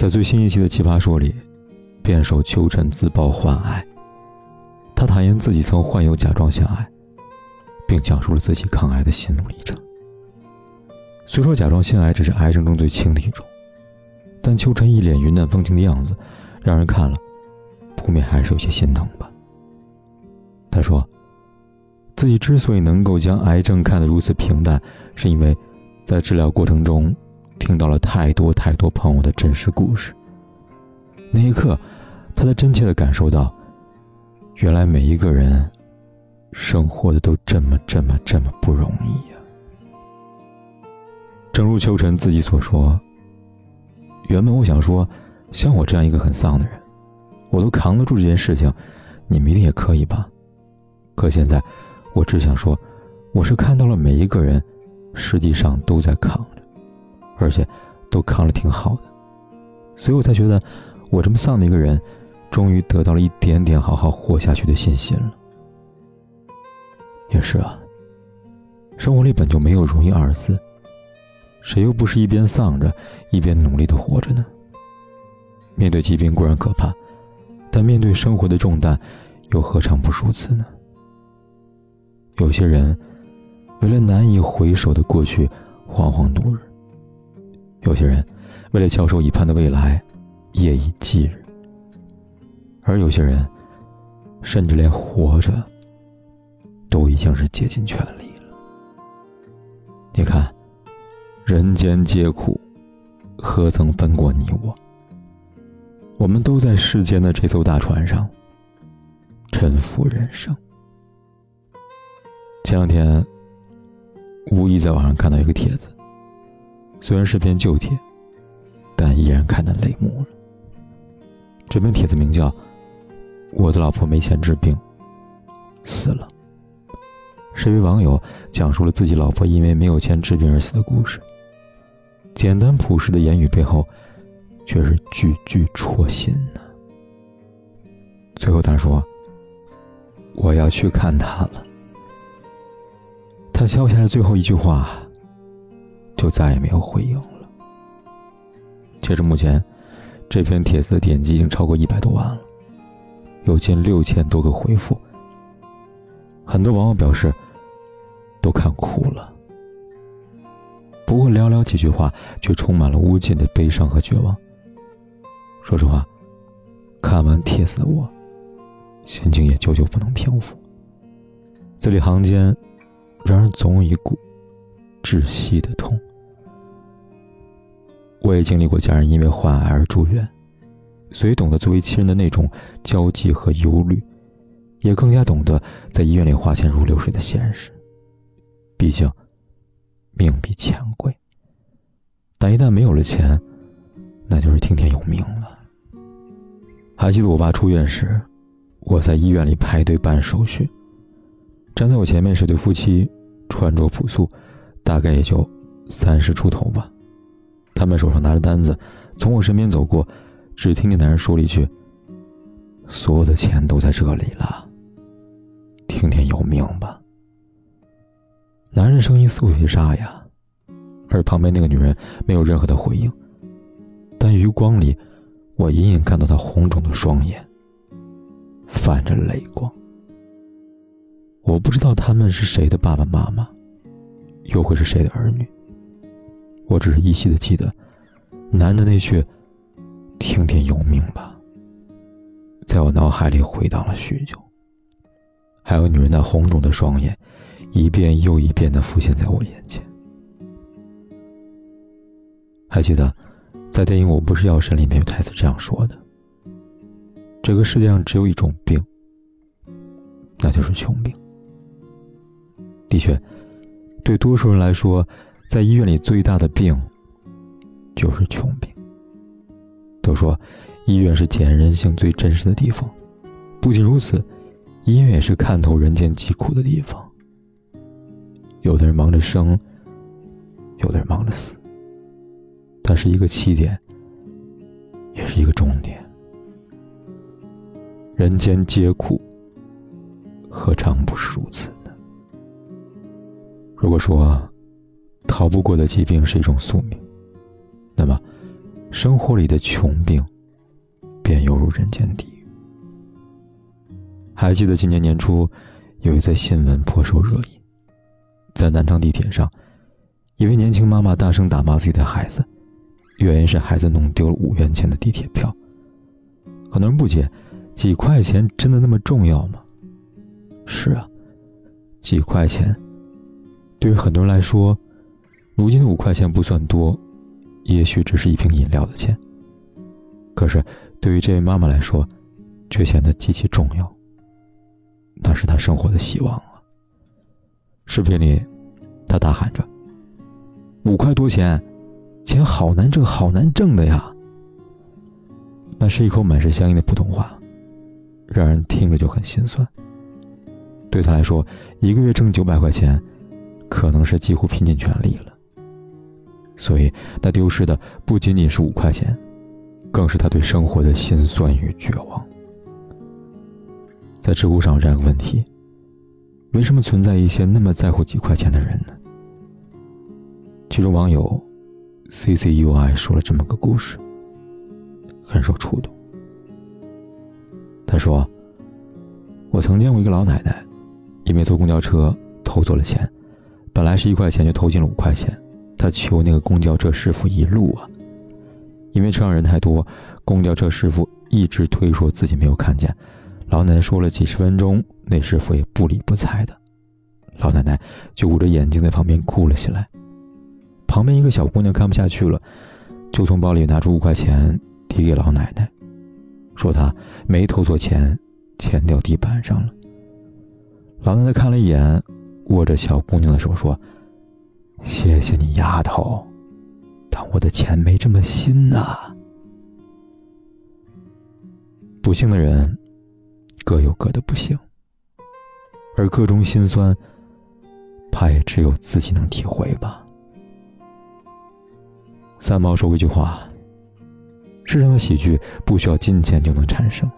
在最新一期的《奇葩说》里，辩手秋晨自曝患癌。他坦言自己曾患有甲状腺癌，并讲述了自己抗癌的心路历程。虽说甲状腺癌只是癌症中最轻的一种，但秋晨一脸云淡风轻的样子，让人看了不免还是有些心疼吧。他说，自己之所以能够将癌症看得如此平淡，是因为在治疗过程中。听到了太多太多朋友的真实故事。那一刻，他才真切的感受到，原来每一个人生活的都这么这么这么不容易呀。正如秋晨自己所说，原本我想说，像我这样一个很丧的人，我都扛得住这件事情，你们一定也可以吧？可现在，我只想说，我是看到了每一个人，实际上都在扛着。而且，都扛了挺好的，所以我才觉得，我这么丧的一个人，终于得到了一点点好好活下去的信心了。也是啊，生活里本就没有容易二字，谁又不是一边丧着，一边努力的活着呢？面对疾病固然可怕，但面对生活的重担，又何尝不如此呢？有些人，为了难以回首的过去，惶惶度日。有些人为了翘首以盼的未来，夜以继日；而有些人，甚至连活着都已经是竭尽全力了。你看，人间皆苦，何曾分过你我？我们都在世间的这艘大船上，沉浮人生。前两天，无意在网上看到一个帖子。虽然是篇旧帖，但依然看得泪目了。这篇帖子名叫《我的老婆没钱治病，死了》，是一位网友讲述了自己老婆因为没有钱治病而死的故事。简单朴实的言语背后，却是句句戳心呢。最后他说：“我要去看他了。”他敲下了最后一句话。就再也没有回应了。截至目前，这篇帖子的点击已经超过一百多万了，有近六千多个回复。很多网友表示都看哭了。不过寥寥几句话，却充满了无尽的悲伤和绝望。说实话，看完帖子的我，心情也久久不能平复。字里行间，让人总有一股窒息的痛。我也经历过家人因为患癌而住院，所以懂得作为亲人的那种焦急和忧虑，也更加懂得在医院里花钱如流水的现实。毕竟，命比钱贵。但一旦没有了钱，那就是听天由命了。还记得我爸出院时，我在医院里排队办手续，站在我前面是对夫妻，穿着朴素，大概也就三十出头吧。他们手上拿着单子，从我身边走过，只听见男人说了一句：“所有的钱都在这里了，听天由命吧。”男人声音似乎有些沙哑，而旁边那个女人没有任何的回应，但余光里，我隐隐看到她红肿的双眼，泛着泪光。我不知道他们是谁的爸爸妈妈，又会是谁的儿女。我只是依稀的记得，男的那句“听天由命吧”，在我脑海里回荡了许久。还有女人那红肿的双眼，一遍又一遍的浮现在我眼前。还记得，在电影《我不是药神》里面有台词这样说的：“这个世界上只有一种病，那就是穷病。”的确，对多数人来说。在医院里最大的病，就是穷病。都说医院是检验人性最真实的地方。不仅如此，医院也是看透人间疾苦的地方。有的人忙着生，有的人忙着死。它是一个起点，也是一个终点。人间皆苦，何尝不是如此？如果说逃不过的疾病是一种宿命，那么生活里的穷病便犹如人间地狱。还记得今年年初有一则新闻颇受热议，在南昌地铁上，一位年轻妈妈大声打骂自己的孩子。原因是孩子弄丢了五元钱的地铁票。很多人不解，几块钱真的那么重要吗？是啊，几块钱，对于很多人来说，如今的五块钱不算多，也许只是一瓶饮料的钱。可是对于这位妈妈来说，却显得极其重要。那是她生活的希望啊！视频里，她大喊着：“五块多钱！”钱好难挣，好难挣的呀。那是一口满是乡音的普通话，让人听着就很心酸。对他来说，一个月挣九百块钱，可能是几乎拼尽全力了。所以，他丢失的不仅仅是五块钱，更是他对生活的心酸与绝望。在知乎上有这样一个问题：为什么存在一些那么在乎几块钱的人呢？其中网友。C C U I 说了这么个故事，很受触动。他说：“我曾见过一个老奶奶，因为坐公交车偷错了钱，本来是一块钱，就投进了五块钱。他求那个公交车师傅一路啊，因为车上人太多，公交车师傅一直推说自己没有看见。老奶奶说了几十分钟，那师傅也不理不睬的。老奶奶就捂着眼睛在旁边哭了起来。”旁边一个小姑娘看不下去了，就从包里拿出五块钱递给老奶奶，说她没偷错钱，钱掉地板上了。老奶奶看了一眼，握着小姑娘的手说：“谢谢你，丫头，但我的钱没这么新呐。”不幸的人各有各的不幸，而各种心酸，怕也只有自己能体会吧。三毛说过一句话：“世上的喜剧不需要金钱就能产生，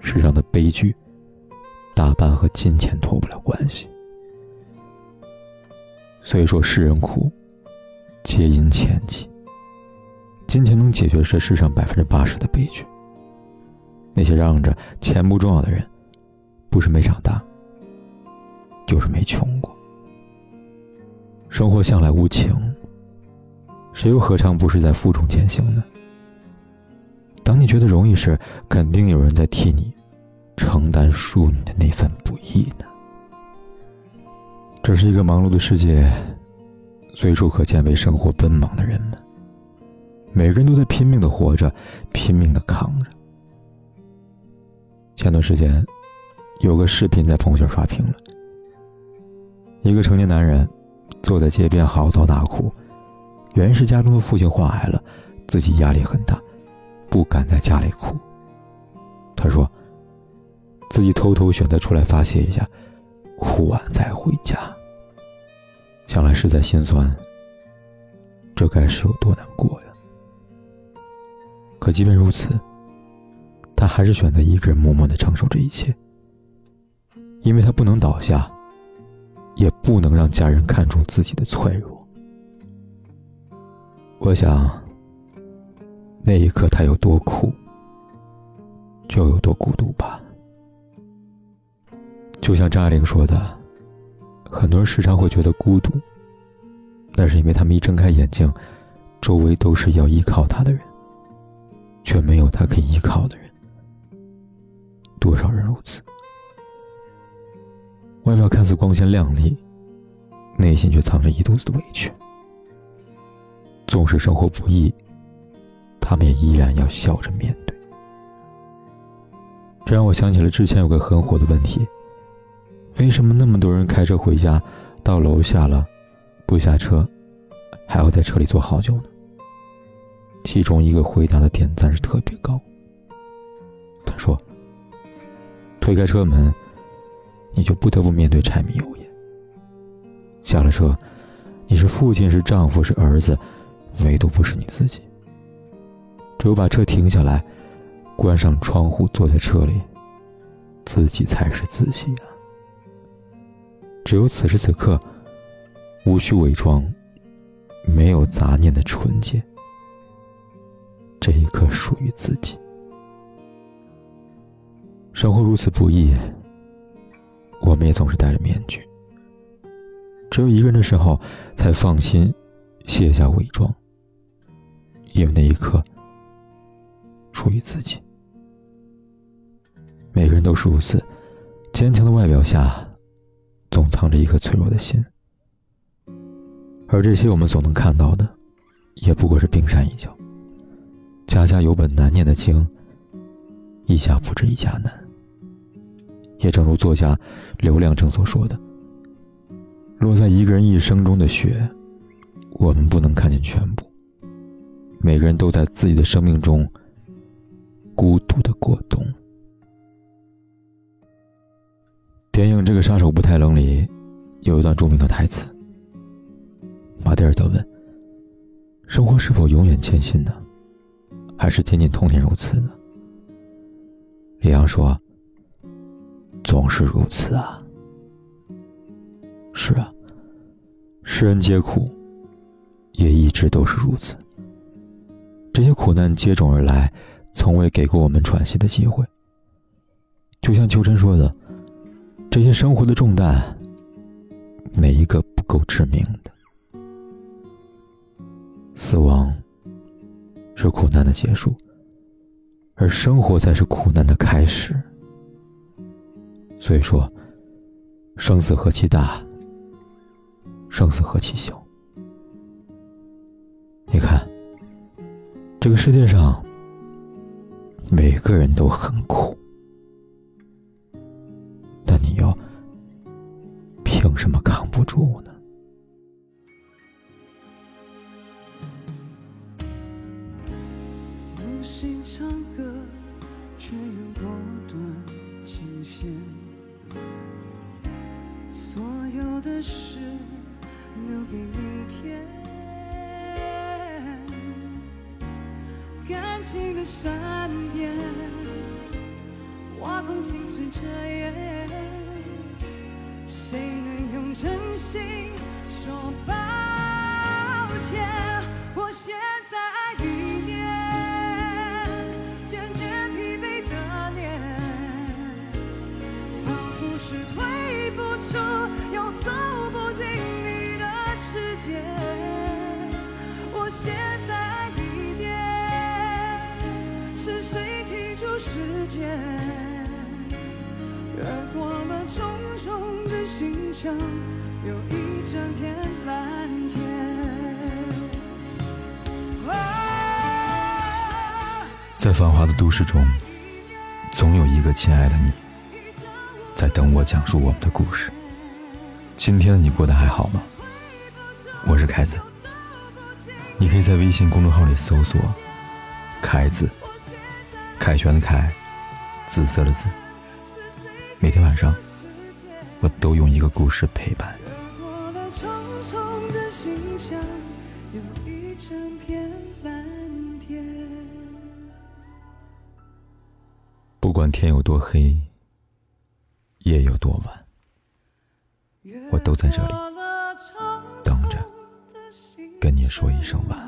世上的悲剧大半和金钱脱不了关系。”所以说，世人苦，皆因钱起。金钱能解决这世上百分之八十的悲剧。那些嚷着钱不重要的人，不是没长大，就是没穷过。生活向来无情。谁又何尝不是在负重前行呢？当你觉得容易时，肯定有人在替你承担输你的那份不易呢。这是一个忙碌的世界，随处可见为生活奔忙的人们。每个人都在拼命的活着，拼命的扛着。前段时间，有个视频在朋友圈刷屏了，一个成年男人坐在街边嚎啕大哭。原是家中的父亲患癌了，自己压力很大，不敢在家里哭。他说：“自己偷偷选择出来发泄一下，哭完再回家。”想来实在心酸，这该是有多难过呀！可即便如此，他还是选择一个人默默的承受这一切，因为他不能倒下，也不能让家人看出自己的脆弱。我想，那一刻他有多苦，就有多孤独吧。就像张爱玲说的，很多人时常会觉得孤独，那是因为他们一睁开眼睛，周围都是要依靠他的人，却没有他可以依靠的人。多少人如此，外表看似光鲜亮丽，内心却藏着一肚子的委屈。纵使生活不易，他们也依然要笑着面对。这让我想起了之前有个很火的问题：为什么那么多人开车回家，到楼下了，不下车，还要在车里坐好久呢？其中一个回答的点赞是特别高。他说：“推开车门，你就不得不面对柴米油盐。下了车，你是父亲，是丈夫，是儿子，唯独不是你自己。只有把车停下来，关上窗户，坐在车里，自己才是自己啊。只有此时此刻，无需伪装，没有杂念的纯洁。”这一刻属于自己。生活如此不易，我们也总是戴着面具。只有一个人的时候，才放心卸下伪装，因为那一刻属于自己。每个人都是如此，坚强的外表下，总藏着一颗脆弱的心。而这些我们所能看到的，也不过是冰山一角。家家有本难念的经，一家不知一家难。也正如作家刘亮程所说的：“落在一个人一生中的雪，我们不能看见全部。每个人都在自己的生命中孤独的过冬。”电影《这个杀手不太冷》里有一段著名的台词：“马蒂尔德问，生活是否永远艰辛呢？”还是仅仅童年如此呢？李阳说：“总是如此啊。”是啊，世人皆苦，也一直都是如此。这些苦难接踵而来，从未给过我们喘息的机会。就像秋晨说的：“这些生活的重担，每一个不够致命的，死亡。”是苦难的结束，而生活才是苦难的开始。所以说，生死何其大，生死何其小。你看，这个世界上，每个人都很苦，么扛不住呢？的事留给明天，感情的善变，挖空心碎着眼，谁能用真心说抱歉？我现在一面渐渐疲惫的脸，仿佛是退不出又走不进你的世界。我现在离别，是谁停住时间？越过了重重的心墙，有一整片蓝天。在繁华的都市中，总有一个亲爱的你，在等我讲述我们的故事。今天的你过得还好吗？我是凯子，你可以在微信公众号里搜索“凯子”，凯旋的凯，紫色的紫。每天晚上，我都用一个故事陪伴。不管天有多黑，夜有多晚，我都在这里等着。跟你说一声晚安。